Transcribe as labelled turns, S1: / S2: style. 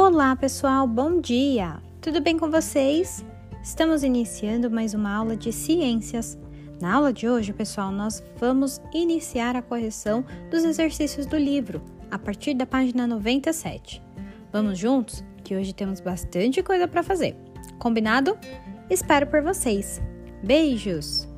S1: Olá, pessoal, bom dia! Tudo bem com vocês? Estamos iniciando mais uma aula de ciências. Na aula de hoje, pessoal, nós vamos iniciar a correção dos exercícios do livro, a partir da página 97. Vamos juntos, que hoje temos bastante coisa para fazer. Combinado? Espero por vocês. Beijos!